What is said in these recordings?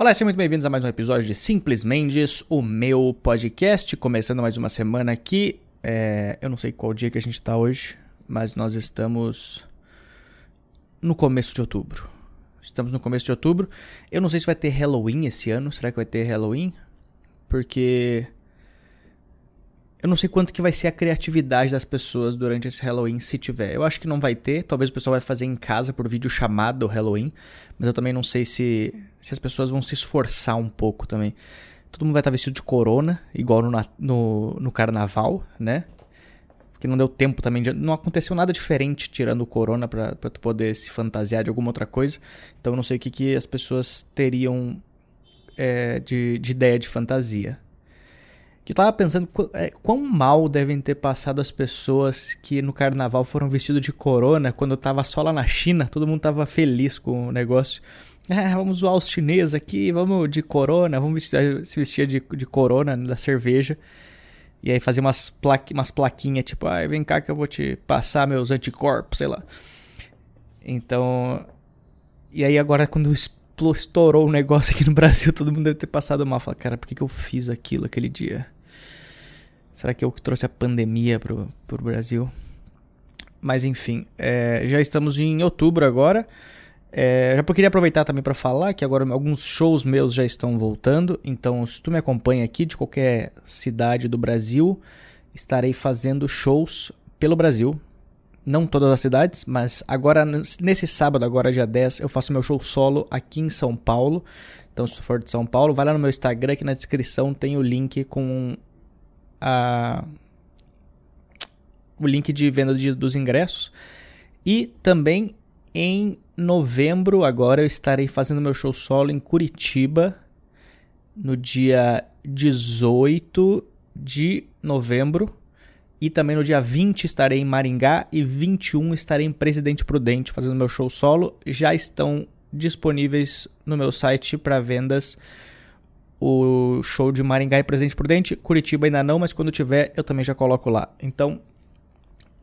Olá, sejam muito bem-vindos a mais um episódio de Simples Mendes, o meu podcast. Começando mais uma semana aqui. É, eu não sei qual dia que a gente está hoje, mas nós estamos no começo de outubro. Estamos no começo de outubro. Eu não sei se vai ter Halloween esse ano. Será que vai ter Halloween? Porque eu não sei quanto que vai ser a criatividade das pessoas durante esse Halloween, se tiver. Eu acho que não vai ter. Talvez o pessoal vai fazer em casa por vídeo chamado Halloween. Mas eu também não sei se, se as pessoas vão se esforçar um pouco também. Todo mundo vai estar vestido de corona, igual no, no, no carnaval, né? Porque não deu tempo também. De, não aconteceu nada diferente tirando o corona pra, pra tu poder se fantasiar de alguma outra coisa. Então eu não sei o que, que as pessoas teriam é, de, de ideia de fantasia. Eu tava pensando é, quão mal devem ter passado as pessoas que no carnaval foram vestidos de corona quando eu tava só lá na China, todo mundo tava feliz com o negócio. É, vamos zoar os chineses aqui, vamos de corona, vamos vestir, se vestir de, de corona da cerveja. E aí fazer umas, umas plaquinhas, tipo, ah, vem cá que eu vou te passar meus anticorpos, sei lá. Então. E aí agora quando estourou o negócio aqui no Brasil, todo mundo deve ter passado mal. Falar, cara, por que, que eu fiz aquilo aquele dia? Será que eu que trouxe a pandemia pro, pro Brasil? Mas enfim, é, já estamos em outubro agora. É, já queria aproveitar também para falar que agora alguns shows meus já estão voltando. Então, se tu me acompanha aqui de qualquer cidade do Brasil, estarei fazendo shows pelo Brasil. Não todas as cidades, mas agora nesse sábado, agora dia 10, eu faço meu show solo aqui em São Paulo. Então, se tu for de São Paulo, vai lá no meu Instagram, aqui na descrição tem o link com a, o link de venda de, dos ingressos. E também em novembro, agora eu estarei fazendo meu show solo em Curitiba, no dia 18 de novembro. E também no dia 20 estarei em Maringá e 21 estarei em Presidente Prudente fazendo meu show solo. Já estão disponíveis no meu site para vendas o show de Maringá e Presidente Prudente. Curitiba ainda não, mas quando tiver eu também já coloco lá. Então,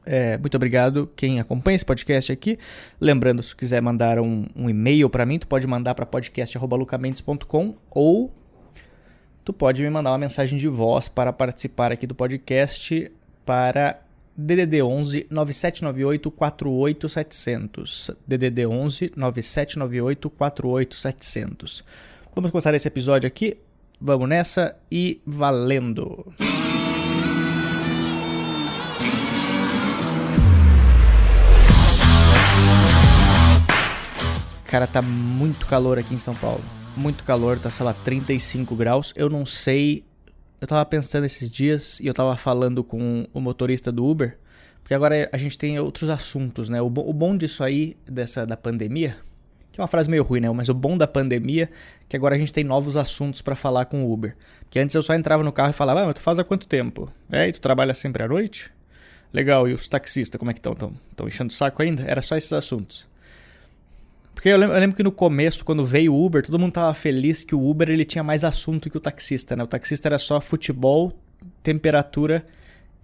é, muito obrigado quem acompanha esse podcast aqui. Lembrando, se quiser mandar um, um e-mail para mim, tu pode mandar para podcast@lucamentos.com ou tu pode me mandar uma mensagem de voz para participar aqui do podcast para DDD 11 9798 48700. DDD 11 9798 48700. Vamos começar esse episódio aqui Vamos nessa e valendo! Cara, tá muito calor aqui em São Paulo. Muito calor, tá, sei lá, 35 graus. Eu não sei. Eu tava pensando esses dias e eu tava falando com o motorista do Uber. Porque agora a gente tem outros assuntos, né? O bom disso aí, dessa da pandemia, que é uma frase meio ruim, né? Mas o bom da pandemia é que agora a gente tem novos assuntos para falar com o Uber. Que antes eu só entrava no carro e falava, ah, mas tu faz há quanto tempo? É, e tu trabalha sempre à noite? Legal, e os taxistas, como é que estão? Estão enchendo o saco ainda? Era só esses assuntos. Porque eu lembro, eu lembro, que no começo, quando veio o Uber, todo mundo tava feliz que o Uber ele tinha mais assunto que o taxista, né? O taxista era só futebol, temperatura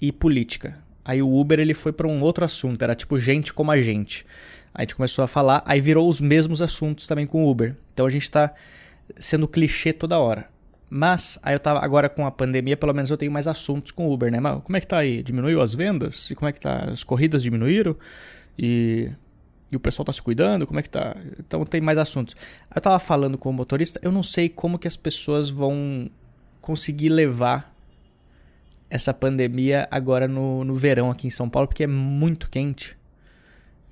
e política. Aí o Uber ele foi para um outro assunto, era tipo gente como a gente. A gente começou a falar, aí virou os mesmos assuntos também com o Uber. Então a gente está sendo clichê toda hora. Mas aí eu tava agora com a pandemia, pelo menos eu tenho mais assuntos com o Uber, né? Mas como é que tá aí? Diminuiu as vendas? E como é que tá? As corridas diminuíram? E, e o pessoal tá se cuidando? Como é que tá? Então tem mais assuntos. Eu tava falando com o motorista, eu não sei como que as pessoas vão conseguir levar essa pandemia agora no, no verão aqui em São Paulo, porque é muito quente.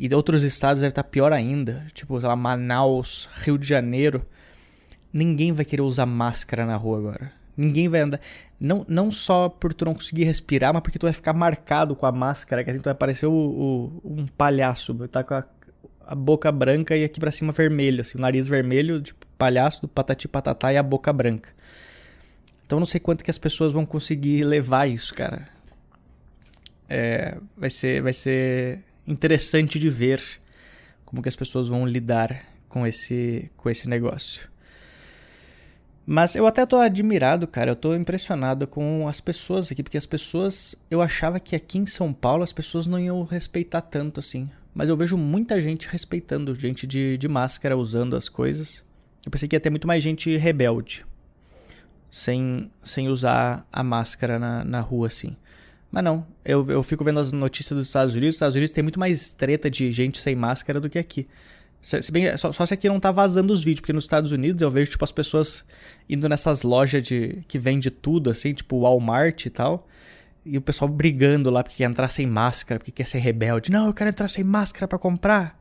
E de outros estados deve estar pior ainda. Tipo, lá, Manaus, Rio de Janeiro. Ninguém vai querer usar máscara na rua agora. Ninguém vai andar. Não, não só por tu não conseguir respirar, mas porque tu vai ficar marcado com a máscara, que assim tu vai parecer o, o um palhaço. Tá com a, a, boca branca e aqui pra cima vermelho, assim, o nariz vermelho, tipo palhaço do patati patatá e a boca branca. Então não sei quanto que as pessoas vão conseguir levar isso, cara. É, vai ser, vai ser interessante de ver como que as pessoas vão lidar com esse, com esse negócio. Mas eu até tô admirado, cara. Eu tô impressionado com as pessoas aqui, porque as pessoas. Eu achava que aqui em São Paulo as pessoas não iam respeitar tanto assim. Mas eu vejo muita gente respeitando, gente de, de máscara usando as coisas. Eu pensei que ia ter muito mais gente rebelde. Sem, sem usar a máscara na, na rua, assim. Mas não, eu, eu fico vendo as notícias dos Estados Unidos. Os Estados Unidos tem muito mais treta de gente sem máscara do que aqui. Se bem, só, só se aqui não tá vazando os vídeos, porque nos Estados Unidos eu vejo, tipo, as pessoas indo nessas lojas de que vende tudo, assim, tipo Walmart e tal. E o pessoal brigando lá porque quer entrar sem máscara, porque quer ser rebelde. Não, eu quero entrar sem máscara para comprar.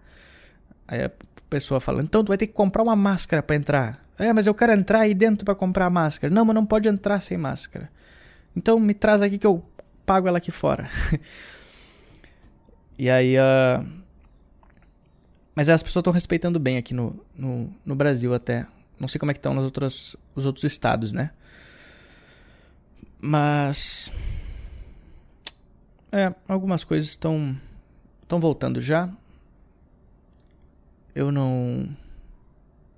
Aí a pessoa fala, então tu vai ter que comprar uma máscara para entrar. É, mas eu quero entrar aí dentro para comprar a máscara. Não, mas não pode entrar sem máscara. Então me traz aqui que eu pago ela aqui fora. e aí, uh... mas as pessoas estão respeitando bem aqui no, no, no, Brasil até. Não sei como é que estão nos outros, os outros estados, né? Mas é, algumas coisas estão estão voltando já. Eu não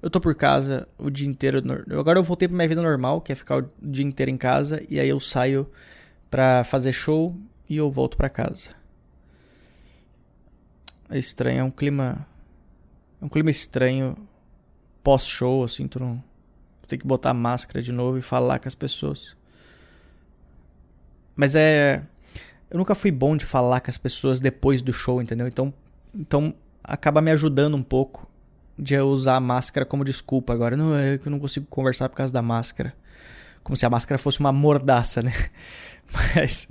eu tô por casa o dia inteiro. Agora eu voltei pra minha vida normal, que é ficar o dia inteiro em casa e aí eu saio pra fazer show e eu volto pra casa. É estranho, é um clima é um clima estranho pós-show assim, tu não tu tem que botar máscara de novo e falar com as pessoas. Mas é eu nunca fui bom de falar com as pessoas depois do show, entendeu? Então, então acaba me ajudando um pouco de eu usar a máscara como desculpa agora. Não, é que eu não consigo conversar por causa da máscara. Como se a máscara fosse uma mordaça, né? Mas,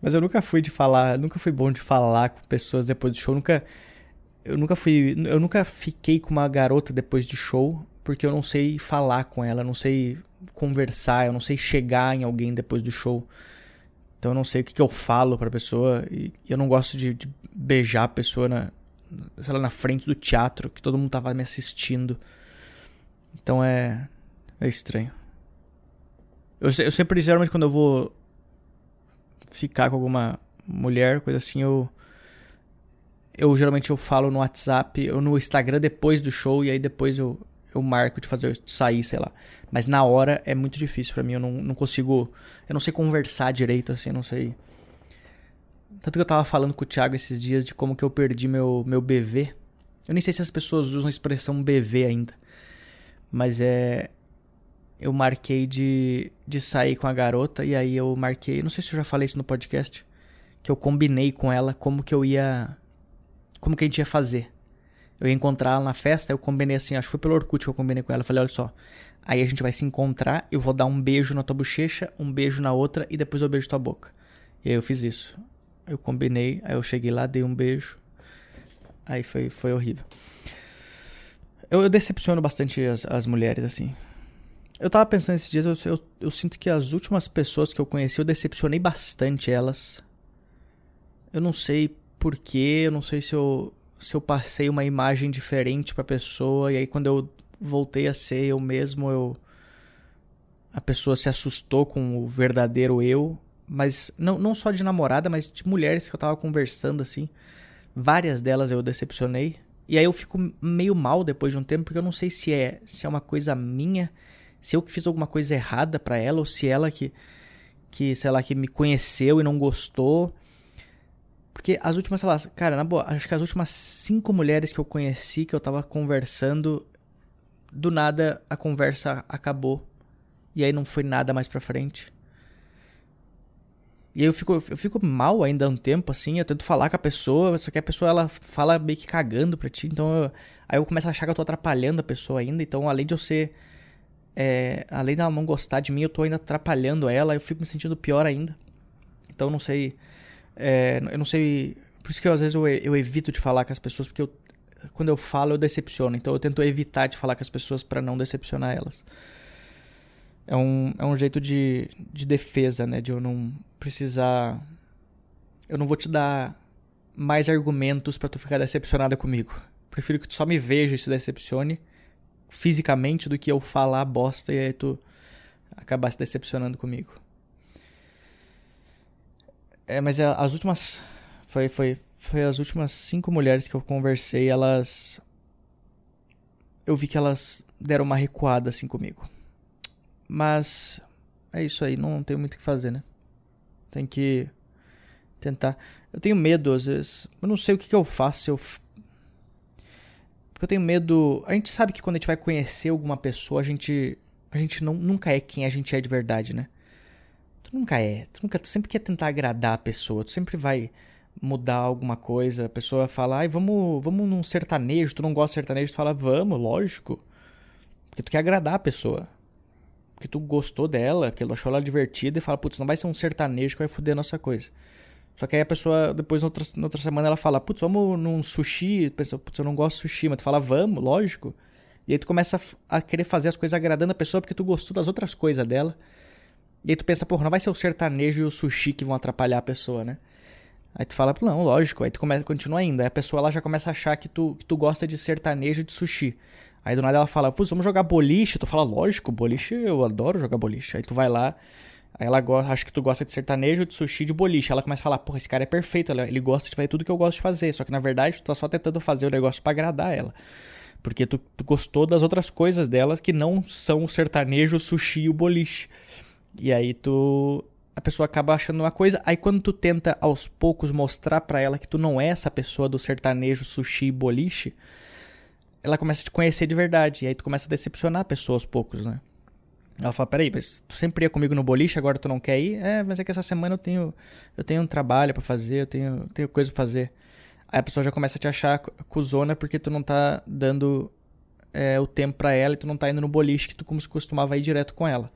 mas eu nunca fui de falar, nunca fui bom de falar com pessoas depois do show. Nunca, eu nunca fui, eu nunca fiquei com uma garota depois de show porque eu não sei falar com ela, eu não sei conversar, eu não sei chegar em alguém depois do show. Então eu não sei o que, que eu falo pra pessoa. E eu não gosto de, de, beijar a pessoa na, sei lá, na frente do teatro, que todo mundo tava me assistindo. Então é. É estranho. Eu, eu sempre, geralmente, quando eu vou ficar com alguma mulher, coisa assim, eu. Eu geralmente eu falo no WhatsApp ou no Instagram depois do show e aí depois eu, eu marco de fazer sair, sei lá. Mas na hora é muito difícil para mim, eu não, não consigo. Eu não sei conversar direito, assim, não sei. Tanto que eu tava falando com o Thiago esses dias de como que eu perdi meu, meu BV. Eu nem sei se as pessoas usam a expressão BV ainda. Mas é. Eu marquei de, de sair com a garota e aí eu marquei. Não sei se eu já falei isso no podcast. Que eu combinei com ela como que eu ia. Como que a gente ia fazer. Eu ia encontrar ela na festa, eu combinei assim, acho que foi pelo Orkut que eu combinei com ela. Falei, olha só, aí a gente vai se encontrar, eu vou dar um beijo na tua bochecha, um beijo na outra e depois eu beijo tua boca. E aí eu fiz isso. Eu combinei, aí eu cheguei lá, dei um beijo. Aí foi, foi horrível. Eu, eu decepciono bastante as, as mulheres, assim. Eu tava pensando esses dias, eu, eu, eu sinto que as últimas pessoas que eu conheci, eu decepcionei bastante elas. Eu não sei porquê, eu não sei se eu se eu passei uma imagem diferente pra pessoa e aí quando eu voltei a ser eu mesmo, eu a pessoa se assustou com o verdadeiro eu, mas não, não só de namorada, mas de mulheres que eu tava conversando assim. Várias delas eu decepcionei. E aí eu fico meio mal depois de um tempo, porque eu não sei se é, se é uma coisa minha, se eu que fiz alguma coisa errada para ela ou se ela que que, sei lá, que me conheceu e não gostou. Porque as últimas, sei lá, cara, na boa, acho que as últimas cinco mulheres que eu conheci, que eu tava conversando, do nada a conversa acabou. E aí não foi nada mais pra frente. E aí eu fico, eu fico mal ainda um tempo, assim, eu tento falar com a pessoa, só que a pessoa ela fala meio que cagando pra ti, então eu, aí eu começo a achar que eu tô atrapalhando a pessoa ainda, então além de eu ser. É, além dela não gostar de mim, eu tô ainda atrapalhando ela, eu fico me sentindo pior ainda. Então não sei. É, eu não sei. Por isso que eu, às vezes eu, eu evito de falar com as pessoas, porque eu, quando eu falo eu decepciono. Então eu tento evitar de falar com as pessoas para não decepcionar elas. É um, é um jeito de, de defesa, né? De eu não precisar. Eu não vou te dar mais argumentos para tu ficar decepcionada comigo. Prefiro que tu só me veja e se decepcione fisicamente do que eu falar bosta e aí tu acabar se decepcionando comigo. É, mas é, as últimas. Foi, foi, foi as últimas cinco mulheres que eu conversei, elas. Eu vi que elas deram uma recuada assim comigo. Mas. É isso aí, não tem muito o que fazer, né? Tem que tentar. Eu tenho medo às vezes. Eu não sei o que, que eu faço se eu. Porque eu tenho medo. A gente sabe que quando a gente vai conhecer alguma pessoa, a gente. A gente não, nunca é quem a gente é de verdade, né? Tu nunca é. Tu, nunca, tu sempre quer tentar agradar a pessoa. Tu sempre vai mudar alguma coisa. A pessoa fala, ai, vamos, vamos num sertanejo. Tu não gosta de sertanejo? Tu fala, vamos, lógico. Porque tu quer agradar a pessoa. Porque tu gostou dela, porque ela achou ela divertida e fala, putz, não vai ser um sertanejo que vai foder a nossa coisa. Só que aí a pessoa, depois, na outra, na outra semana, ela fala, putz, vamos num sushi. Pensa, putz, eu não gosto de sushi, mas tu fala, vamos, lógico. E aí tu começa a querer fazer as coisas agradando a pessoa porque tu gostou das outras coisas dela. E aí tu pensa, porra, não vai ser o sertanejo e o sushi que vão atrapalhar a pessoa, né? Aí tu fala, não, lógico. Aí tu começa, continua ainda. Aí a pessoa ela já começa a achar que tu, que tu gosta de sertanejo e de sushi. Aí do nada ela fala, putz, vamos jogar boliche. Tu fala, lógico, boliche, eu adoro jogar boliche. Aí tu vai lá, aí ela gosta, acha que tu gosta de sertanejo, de sushi, de boliche. Ela começa a falar, porra, esse cara é perfeito, ele gosta de fazer tudo que eu gosto de fazer. Só que na verdade tu tá só tentando fazer o negócio para agradar ela. Porque tu, tu, gostou das outras coisas delas que não são o sertanejo, o sushi e o boliche. E aí tu. A pessoa acaba achando uma coisa, aí quando tu tenta aos poucos mostrar para ela que tu não é essa pessoa do sertanejo, sushi e boliche, ela começa a te conhecer de verdade. E aí tu começa a decepcionar a pessoa aos poucos, né? Ela fala, peraí, mas tu sempre ia comigo no boliche, agora tu não quer ir? É, mas é que essa semana eu tenho, eu tenho um trabalho para fazer, eu tenho, tenho coisa pra fazer. Aí a pessoa já começa a te achar cuzona porque tu não tá dando é, o tempo para ela e tu não tá indo no boliche que tu como se costumava ir direto com ela.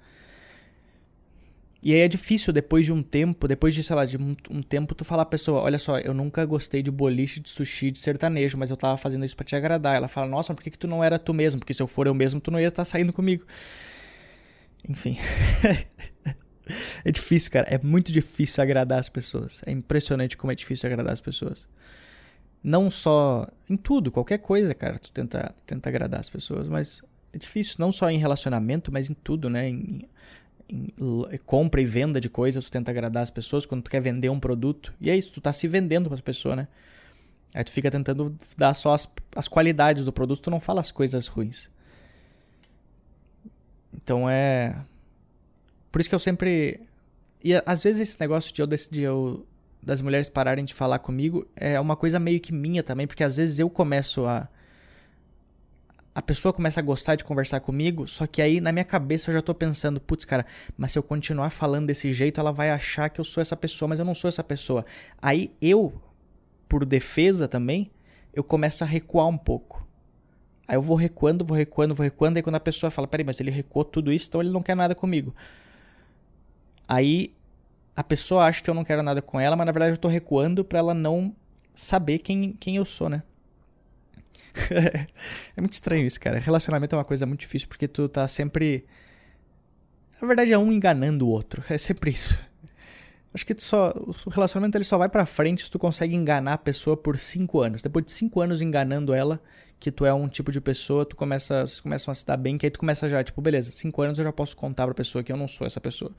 E aí é difícil, depois de um tempo, depois de, sei lá, de um, um, tempo, tu falar a pessoa, olha só, eu nunca gostei de boliche, de sushi, de sertanejo, mas eu tava fazendo isso para te agradar. Ela fala, nossa, por que, que tu não era tu mesmo? Porque se eu for eu mesmo, tu não ia estar tá saindo comigo. Enfim. é difícil, cara. É muito difícil agradar as pessoas. É impressionante como é difícil agradar as pessoas. Não só em tudo, qualquer coisa, cara, tu tenta, tenta agradar as pessoas, mas é difícil não só em relacionamento, mas em tudo, né? Em, compra e venda de coisas, tu tenta agradar as pessoas quando tu quer vender um produto. E é isso, tu tá se vendendo para a pessoa, né? Aí tu fica tentando dar só as, as qualidades do produto, tu não fala as coisas ruins. Então é. Por isso que eu sempre. E às vezes esse negócio de eu decidir eu, das mulheres pararem de falar comigo é uma coisa meio que minha também, porque às vezes eu começo a a pessoa começa a gostar de conversar comigo, só que aí na minha cabeça eu já tô pensando, putz, cara, mas se eu continuar falando desse jeito, ela vai achar que eu sou essa pessoa, mas eu não sou essa pessoa. Aí eu, por defesa também, eu começo a recuar um pouco. Aí eu vou recuando, vou recuando, vou recuando, aí quando a pessoa fala, peraí, mas ele recuou tudo isso, então ele não quer nada comigo. Aí a pessoa acha que eu não quero nada com ela, mas na verdade eu tô recuando para ela não saber quem, quem eu sou, né? é muito estranho isso, cara. Relacionamento é uma coisa muito difícil porque tu tá sempre. Na verdade, é um enganando o outro. É sempre isso. Acho que só, o relacionamento ele só vai pra frente se tu consegue enganar a pessoa por 5 anos. Depois de 5 anos enganando ela, que tu é um tipo de pessoa, tu começa, vocês começam a se dar bem, que aí tu começa já, tipo, beleza, 5 anos eu já posso contar pra pessoa que eu não sou essa pessoa.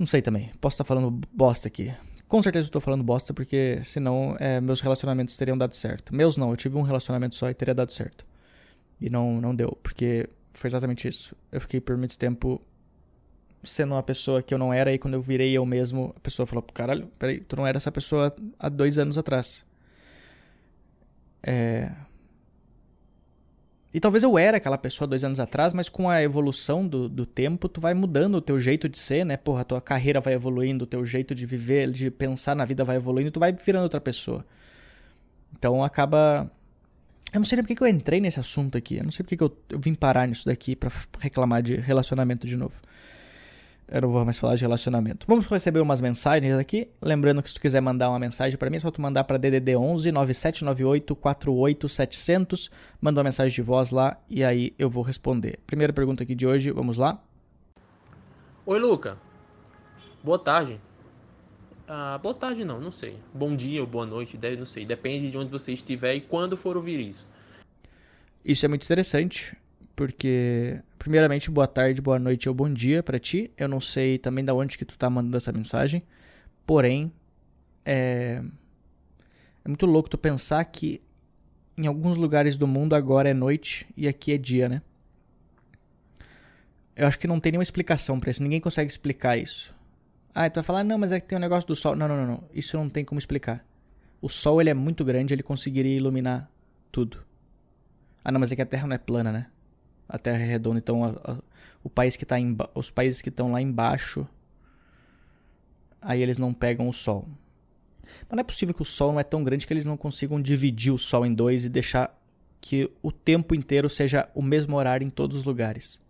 Não sei também. Posso estar tá falando bosta aqui. Com certeza eu tô falando bosta, porque senão é, meus relacionamentos teriam dado certo. Meus não, eu tive um relacionamento só e teria dado certo. E não, não deu, porque foi exatamente isso. Eu fiquei por muito tempo sendo uma pessoa que eu não era, e quando eu virei eu mesmo, a pessoa falou: caralho, peraí, tu não era essa pessoa há dois anos atrás. É. E talvez eu era aquela pessoa dois anos atrás, mas com a evolução do, do tempo, tu vai mudando o teu jeito de ser, né? Porra, a tua carreira vai evoluindo, o teu jeito de viver, de pensar na vida vai evoluindo, tu vai virando outra pessoa. Então acaba. Eu não sei nem porque que eu entrei nesse assunto aqui. Eu não sei porque que eu, eu vim parar nisso daqui para reclamar de relacionamento de novo. Eu não vou mais falar de relacionamento. Vamos receber umas mensagens aqui. Lembrando que se tu quiser mandar uma mensagem para mim, é só tu mandar para DDD 11 9798 48700. Manda uma mensagem de voz lá e aí eu vou responder. Primeira pergunta aqui de hoje, vamos lá. Oi, Luca. Boa tarde. Ah, boa tarde não, não sei. Bom dia ou boa noite, deve, não sei. Depende de onde você estiver e quando for ouvir isso. Isso é muito interessante porque primeiramente boa tarde, boa noite ou bom dia para ti. Eu não sei também da onde que tu tá mandando essa mensagem, porém é é muito louco tu pensar que em alguns lugares do mundo agora é noite e aqui é dia, né? Eu acho que não tem nenhuma explicação para isso, ninguém consegue explicar isso. Ah, tu vai falar, não, mas é que tem um negócio do sol. Não, não, não, não. Isso não tem como explicar. O sol ele é muito grande, ele conseguiria iluminar tudo. Ah, não, mas é que a Terra não é plana, né? A Terra é redonda, então a, a, o país que tá em, os países que estão lá embaixo, aí eles não pegam o Sol. Mas não é possível que o Sol não é tão grande que eles não consigam dividir o Sol em dois e deixar que o tempo inteiro seja o mesmo horário em todos os lugares.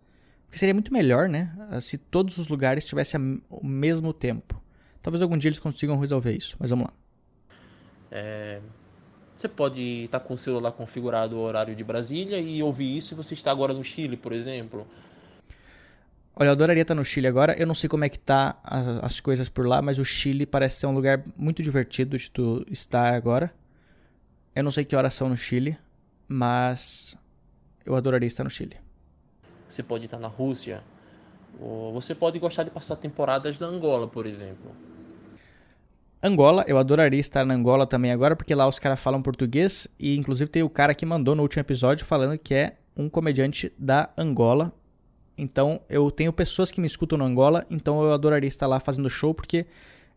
Porque seria muito melhor, né? Se todos os lugares tivessem o mesmo tempo. Talvez algum dia eles consigam resolver isso, mas vamos lá. É, você pode estar com o celular configurado o horário de Brasília e ouvir isso e você está agora no Chile, por exemplo. Olha, eu adoraria estar no Chile agora. Eu não sei como é que tá as coisas por lá, mas o Chile parece ser um lugar muito divertido de tu estar agora. Eu não sei que horas são no Chile, mas eu adoraria estar no Chile. Você pode estar na Rússia. Ou você pode gostar de passar temporadas na Angola, por exemplo. Angola, eu adoraria estar na Angola também agora, porque lá os caras falam português e inclusive tem o cara que mandou no último episódio falando que é um comediante da Angola. Então eu tenho pessoas que me escutam na Angola, então eu adoraria estar lá fazendo show, porque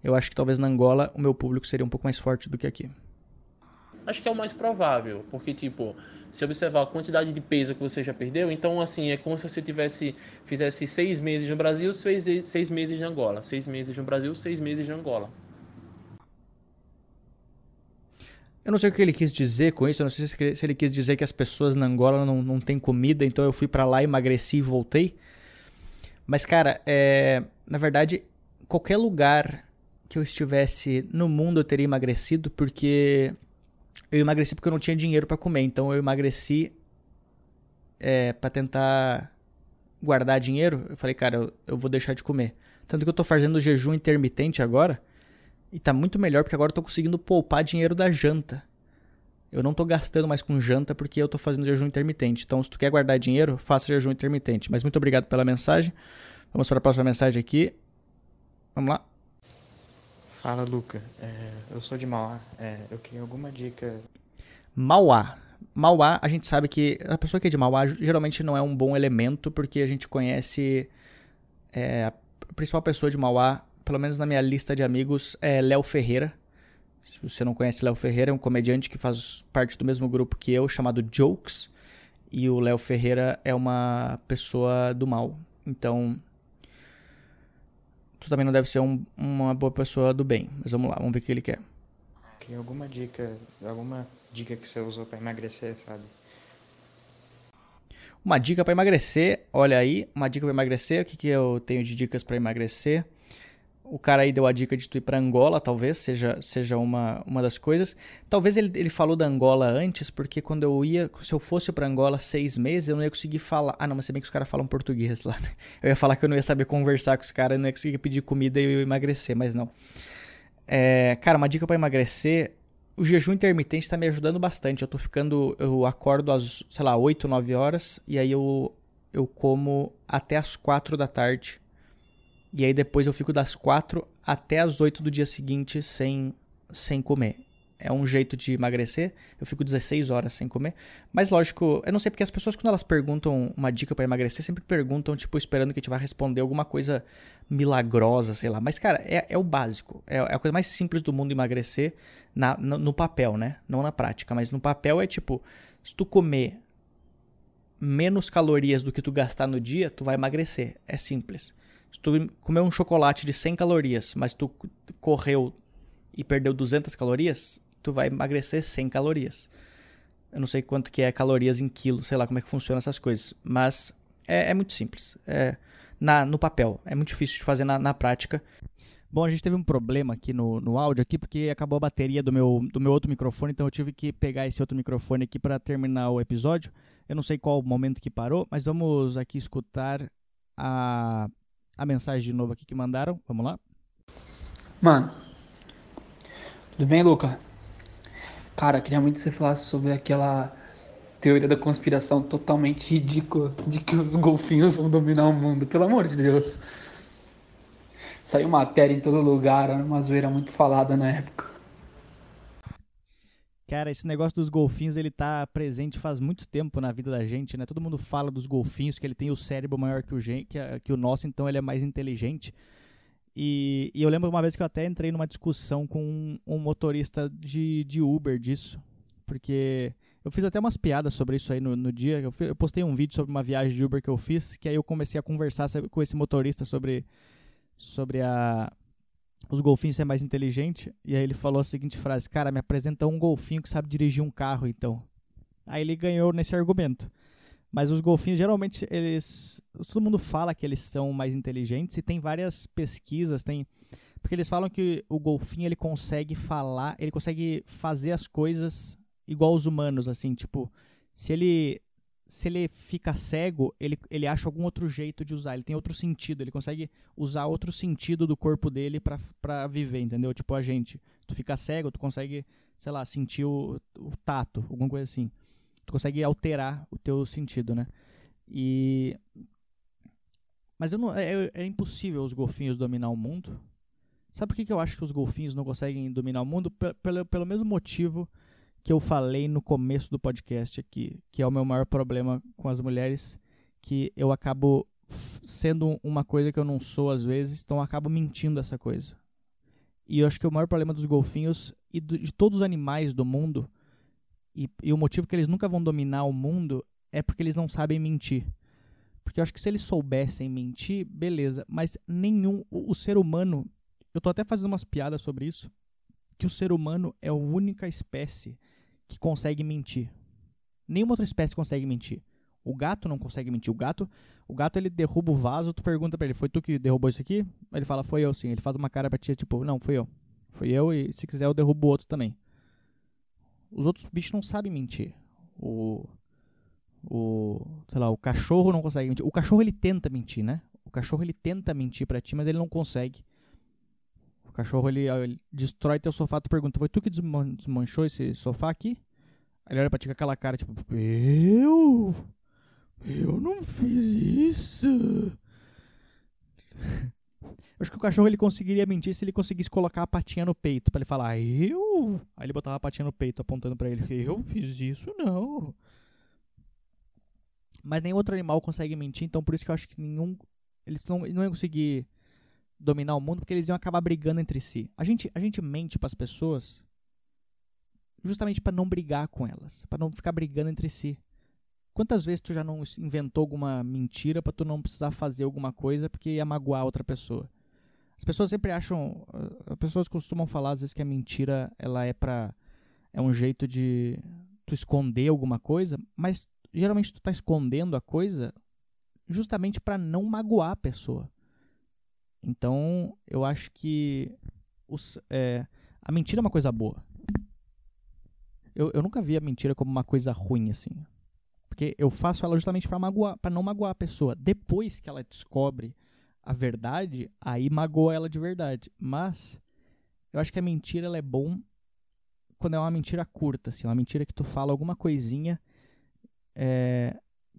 eu acho que talvez na Angola o meu público seria um pouco mais forte do que aqui. Acho que é o mais provável, porque tipo, se observar a quantidade de peso que você já perdeu, então assim, é como se você tivesse, fizesse seis meses no Brasil, seis, seis meses na Angola. Seis meses no Brasil, seis meses na Angola. Eu não sei o que ele quis dizer com isso, eu não sei se ele quis dizer que as pessoas na Angola não, não têm comida, então eu fui para lá, emagreci e voltei. Mas, cara, é, na verdade, qualquer lugar que eu estivesse no mundo eu teria emagrecido, porque eu emagreci porque eu não tinha dinheiro para comer, então eu emagreci é, para tentar guardar dinheiro. Eu falei, cara, eu, eu vou deixar de comer. Tanto que eu tô fazendo jejum intermitente agora. E tá muito melhor porque agora eu tô conseguindo poupar dinheiro da janta. Eu não tô gastando mais com janta porque eu tô fazendo jejum intermitente. Então, se tu quer guardar dinheiro, faça jejum intermitente. Mas muito obrigado pela mensagem. Vamos para a próxima mensagem aqui. Vamos lá. Fala, Luca. É, eu sou de Mauá. É, eu queria alguma dica. Mauá. Mauá, a gente sabe que a pessoa que é de Mauá geralmente não é um bom elemento porque a gente conhece é, a principal pessoa de Mauá pelo menos na minha lista de amigos, é Léo Ferreira. Se você não conhece Léo Ferreira, é um comediante que faz parte do mesmo grupo que eu, chamado Jokes. E o Léo Ferreira é uma pessoa do mal. Então, tu também não deve ser um, uma boa pessoa do bem. Mas vamos lá, vamos ver o que ele quer. Tem alguma dica, alguma dica que você usou para emagrecer, sabe? Uma dica para emagrecer, olha aí, uma dica para emagrecer. O que, que eu tenho de dicas para emagrecer? O cara aí deu a dica de tu ir pra Angola, talvez seja, seja uma, uma das coisas. Talvez ele, ele falou da Angola antes, porque quando eu ia, se eu fosse pra Angola seis meses, eu não ia conseguir falar. Ah, não, mas se bem que os caras falam português lá, né? Eu ia falar que eu não ia saber conversar com os caras, não ia conseguir pedir comida e eu ia emagrecer, mas não. É, cara, uma dica para emagrecer. O jejum intermitente tá me ajudando bastante. Eu tô ficando. Eu acordo às, sei lá, 8, 9 horas. E aí eu, eu como até às 4 da tarde e aí depois eu fico das 4 até as 8 do dia seguinte sem, sem comer. É um jeito de emagrecer. Eu fico 16 horas sem comer. Mas lógico, eu não sei porque as pessoas quando elas perguntam uma dica para emagrecer, sempre perguntam, tipo, esperando que a gente vá responder alguma coisa milagrosa, sei lá. Mas, cara, é, é o básico. É, é, a coisa mais simples do mundo emagrecer na, no, no papel, né? Não na prática. Mas no papel é tipo, se tu comer menos calorias do que tu gastar no dia, tu vai emagrecer. É simples. Se tu comer um chocolate de 100 calorias, mas tu correu e perdeu 200 calorias, tu vai emagrecer 100 calorias. Eu não sei quanto que é calorias em quilo, sei lá como é que funciona essas coisas. Mas é, é muito simples. É, na, no papel. É muito difícil de fazer na, na prática. Bom, a gente teve um problema aqui no, no áudio aqui, porque acabou a bateria do meu, do meu outro microfone, então eu tive que pegar esse outro microfone aqui para terminar o episódio. Eu não sei qual o momento que parou, mas vamos aqui escutar a a mensagem de novo aqui que mandaram. Vamos lá? Mano, tudo bem, Luca? Cara, queria muito que você falasse sobre aquela teoria da conspiração totalmente ridícula de que os golfinhos vão dominar o mundo. Pelo amor de Deus. Saiu matéria em todo lugar, era uma zoeira muito falada na época. Cara, esse negócio dos golfinhos, ele tá presente faz muito tempo na vida da gente, né? Todo mundo fala dos golfinhos, que ele tem o cérebro maior que o, que, que o nosso, então ele é mais inteligente. E, e, eu lembro uma vez que eu até entrei numa discussão com um, um motorista de, de Uber disso, porque Eu fiz até umas piadas sobre isso aí no, no dia. Eu, eu, postei um vídeo sobre uma viagem de Uber que eu fiz, que aí eu comecei a conversar com esse motorista sobre, sobre a, os golfinhos ser mais inteligente. E aí ele falou a seguinte frase: Cara, me apresenta um golfinho que sabe dirigir um carro, então. Aí ele ganhou nesse argumento. Mas os golfinhos, geralmente, eles. Todo mundo fala que eles são mais inteligentes e tem várias pesquisas, tem. Porque eles falam que o golfinho ele consegue falar, ele consegue fazer as coisas igual os humanos, assim, tipo, se ele se ele fica cego, ele, ele acha algum outro jeito de usar, ele tem outro sentido, ele consegue usar outro sentido do corpo dele para viver, entendeu? Tipo a gente, tu fica cego, tu consegue, sei lá, sentir o, o tato, alguma coisa assim. Tu consegue alterar o teu sentido, né? E mas não, é, é impossível os golfinhos dominar o mundo. Sabe por que, que eu acho que os golfinhos não conseguem dominar o mundo? P pelo, pelo mesmo motivo que eu falei no começo do podcast aqui, que é o meu maior problema com as mulheres, que eu acabo sendo uma coisa que eu não sou às vezes, então eu acabo mentindo essa coisa. E eu acho que o maior problema dos golfinhos e de todos os animais do mundo, e, e, o motivo que eles nunca vão dominar o mundo é porque eles não sabem mentir. Porque eu acho que se eles soubessem mentir, beleza, mas nenhum. O, o ser humano. Eu tô até fazendo umas piadas sobre isso. Que o ser humano é a única espécie que consegue mentir. Nenhuma outra espécie consegue mentir. O gato não consegue mentir. O gato, o gato ele derruba o vaso, tu pergunta para ele, foi tu que derrubou isso aqui? Ele fala, foi eu sim. Ele faz uma cara pra ti, tipo, não, foi eu. Foi eu e se quiser eu derrubo o outro também. Os outros bichos não sabem mentir. O o, sei lá, o cachorro não consegue mentir. O cachorro ele tenta mentir, né? O cachorro ele tenta mentir para ti, mas ele não consegue cachorro ele, ele, destrói teu sofá, tu pergunta, foi tu que desmanchou esse sofá aqui? Aí ele olha pra ti com aquela cara, tipo, eu? Eu não fiz isso. Acho que o cachorro ele conseguiria mentir se ele conseguisse colocar a patinha no peito para ele falar, eu? Aí ele botava a patinha no peito apontando para ele, eu fiz isso não. Mas nenhum outro animal consegue mentir, então por isso que eu acho que nenhum eles não, não iam conseguir dominar o mundo porque eles iam acabar brigando entre si. A gente, a gente mente para as pessoas justamente para não brigar com elas, para não ficar brigando entre si. Quantas vezes tu já não inventou alguma mentira para tu não precisar fazer alguma coisa porque ia magoar outra pessoa? As pessoas sempre acham, as pessoas costumam falar às vezes que a mentira ela é para é um jeito de tu esconder alguma coisa, mas geralmente tu tá escondendo a coisa justamente para não magoar a pessoa. Então, eu acho que os, é, a mentira é uma coisa boa. Eu, eu nunca vi a mentira como uma coisa ruim, assim. Porque eu faço ela justamente para magoar, para não magoar a pessoa. Depois que ela descobre a verdade, aí magoa ela de verdade. Mas eu acho que a mentira ela é bom quando é uma mentira curta, assim, uma mentira que tu fala alguma coisinha é,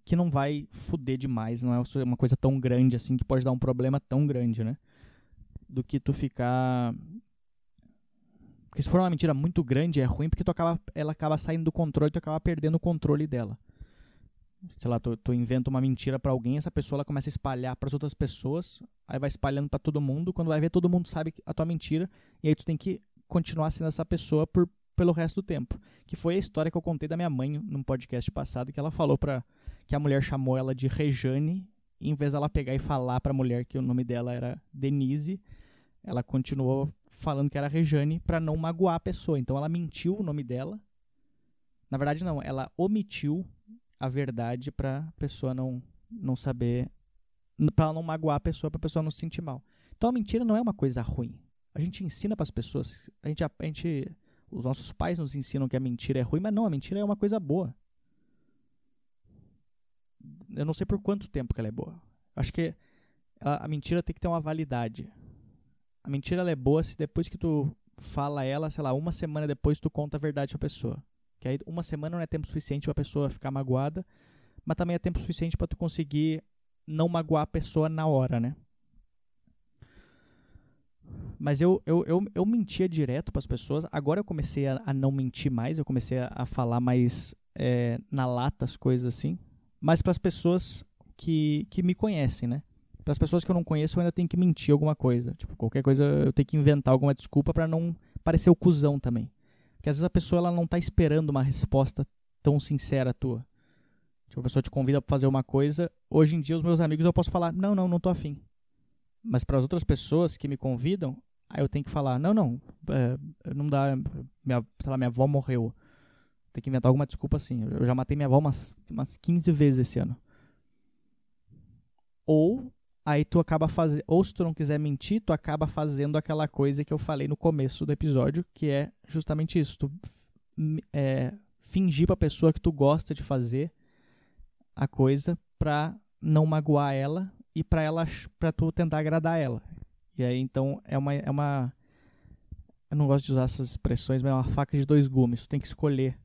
que não vai fuder demais, não é uma coisa tão grande assim que pode dar um problema tão grande, né? Do que tu ficar. Porque se for uma mentira muito grande, é ruim porque tu acaba, ela acaba saindo do controle tu acaba perdendo o controle dela. Sei lá, tu, tu inventa uma mentira para alguém, essa pessoa ela começa a espalhar para as outras pessoas, aí vai espalhando para todo mundo, quando vai ver todo mundo sabe a tua mentira, e aí tu tem que continuar sendo essa pessoa por, pelo resto do tempo. Que foi a história que eu contei da minha mãe num podcast passado, que ela falou pra, que a mulher chamou ela de Rejane, e em vez dela pegar e falar para a mulher que o nome dela era Denise, ela continuou falando que era Rejane para não magoar a pessoa. Então ela mentiu o nome dela. Na verdade não, ela omitiu a verdade para a pessoa não não saber para não magoar a pessoa, para a pessoa não se sentir mal. Então a mentira não é uma coisa ruim. A gente ensina para as pessoas, a gente, a gente os nossos pais nos ensinam que a mentira é ruim, mas não, a mentira é uma coisa boa eu não sei por quanto tempo que ela é boa. Acho que a, a mentira tem que ter uma validade. A mentira é boa se depois que tu fala ela, sei lá, uma semana depois tu conta a verdade pra pessoa. Que aí uma semana não é tempo suficiente pra pessoa ficar magoada, mas também é tempo suficiente para tu conseguir não magoar a pessoa na hora, né? Mas eu, eu, eu, eu mentia direto para as pessoas. Agora eu comecei a, a, não mentir mais, eu comecei a, a falar mais é, na lata as coisas assim mas para as pessoas que, que me conhecem, né? Para as pessoas que eu não conheço, eu ainda tenho que mentir alguma coisa. Tipo, qualquer coisa eu tenho que inventar alguma desculpa para não parecer o cuzão também. Porque às vezes a pessoa ela não tá esperando uma resposta tão sincera tua. Tipo, a pessoa te convida pra fazer uma coisa. Hoje em dia, os meus amigos eu posso falar, não, não, não tô afim. Mas para as outras pessoas que me convidam, aí eu tenho que falar, não, não, é, não dá, minha, sei lá, minha avó morreu. Tem que inventar alguma desculpa assim. Eu já matei minha avó umas, umas 15 vezes esse ano. Ou aí tu acaba fazendo, ou se tu não quiser mentir, tu acaba fazendo aquela coisa que eu falei no começo do episódio, que é justamente isso, tu é, fingir pra pessoa que tu gosta de fazer a coisa pra não magoar ela e pra ela para tu tentar agradar ela. E aí então é uma é uma eu não gosto de usar essas expressões, mas é uma faca de dois gumes. Tu tem que escolher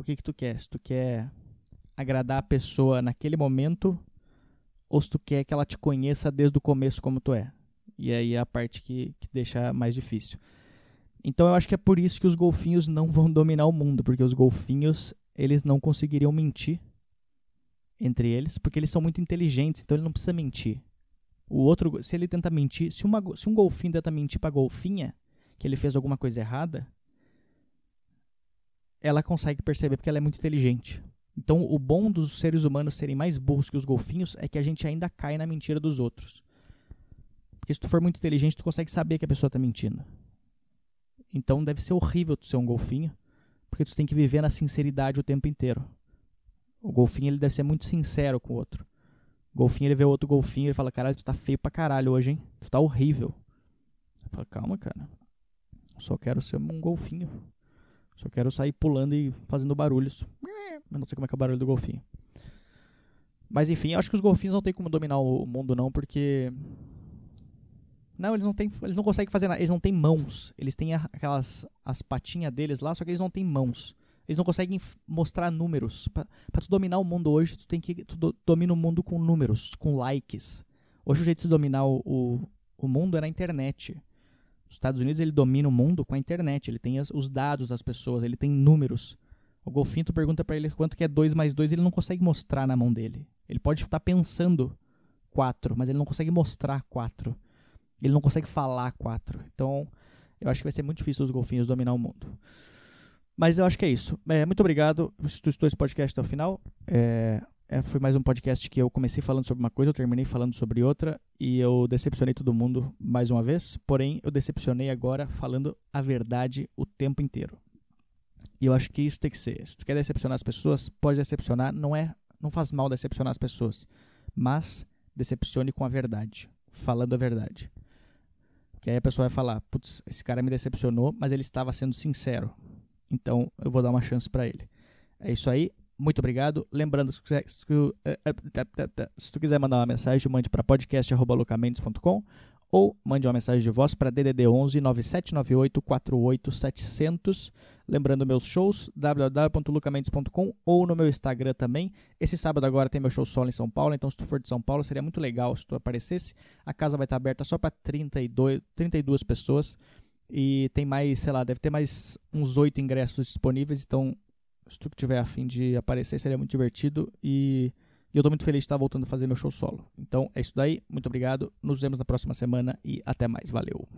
o que que tu quer. Se tu quer agradar a pessoa naquele momento ou se tu quer que ela te conheça desde o começo como tu é. E aí é a parte que, que deixa mais difícil. Então eu acho que é por isso que os golfinhos não vão dominar o mundo, porque os golfinhos eles não conseguiriam mentir entre eles, porque eles são muito inteligentes, então ele não precisa mentir. O outro, se ele tenta mentir, se, uma, se um golfinho tenta mentir pra golfinha que ele fez alguma coisa errada, ela consegue perceber porque ela é muito inteligente. Então, o bom dos seres humanos serem mais burros que os golfinhos é que a gente ainda cai na mentira dos outros. Porque se tu for muito inteligente, tu consegue saber que a pessoa está mentindo. Então, deve ser horrível tu ser um golfinho, porque tu tem que viver na sinceridade o tempo inteiro. O golfinho ele deve ser muito sincero com o outro. O golfinho ele vê outro golfinho e fala: Caralho, tu tá feio pra caralho hoje, hein? Tu tá horrível. Fala: Calma, cara. Eu só quero ser um golfinho. Só quero sair pulando e fazendo barulhos. Eu não sei como é que é o barulho do golfinho. Mas enfim, acho que os golfinhos não tem como dominar o mundo não, porque não, eles não têm, eles não conseguem fazer nada, eles não têm mãos. Eles têm aquelas as patinhas deles lá, só que eles não têm mãos. Eles não conseguem mostrar números. Para tu dominar o mundo hoje, tu tem que tu do, domina o mundo com números, com likes. Hoje o jeito de dominar o, o, o mundo é na internet. Os Estados Unidos ele domina o mundo com a internet, ele tem as, os dados das pessoas, ele tem números. O golfinho, pergunta para ele quanto que é 2 mais 2, ele não consegue mostrar na mão dele. Ele pode estar pensando 4, mas ele não consegue mostrar 4. Ele não consegue falar 4. Então, eu acho que vai ser muito difícil os golfinhos dominar o mundo. Mas eu acho que é isso. É, muito obrigado se tu estou esse podcast até o final. É, é, foi mais um podcast que eu comecei falando sobre uma coisa, eu terminei falando sobre outra e eu decepcionei todo mundo mais uma vez. Porém, eu decepcionei agora falando a verdade o tempo inteiro. E eu acho que isso tem que ser. Se tu quer decepcionar as pessoas, pode decepcionar. Não é, não faz mal decepcionar as pessoas, mas decepcione com a verdade, falando a verdade. Que aí a pessoa vai falar, putz, esse cara me decepcionou, mas ele estava sendo sincero. Então eu vou dar uma chance para ele. É isso aí. Muito obrigado. Lembrando, se quiser, eh, eh, se tu quiser mandar uma mensagem, mande para podcast.locamentos.com ou mande uma mensagem de voz para DDD 11 9798 48700. Lembrando meus shows, www.lucamendes.com ou no meu Instagram também. Esse sábado agora tem meu show solo em São Paulo, então se tu for de São Paulo seria muito legal se tu aparecesse. A casa vai estar aberta só para 32, 32 pessoas e tem mais, sei lá, deve ter mais uns oito ingressos disponíveis, então se tu tiver afim de aparecer, seria muito divertido. E, e eu estou muito feliz de estar voltando a fazer meu show solo. Então é isso daí, muito obrigado. Nos vemos na próxima semana e até mais. Valeu.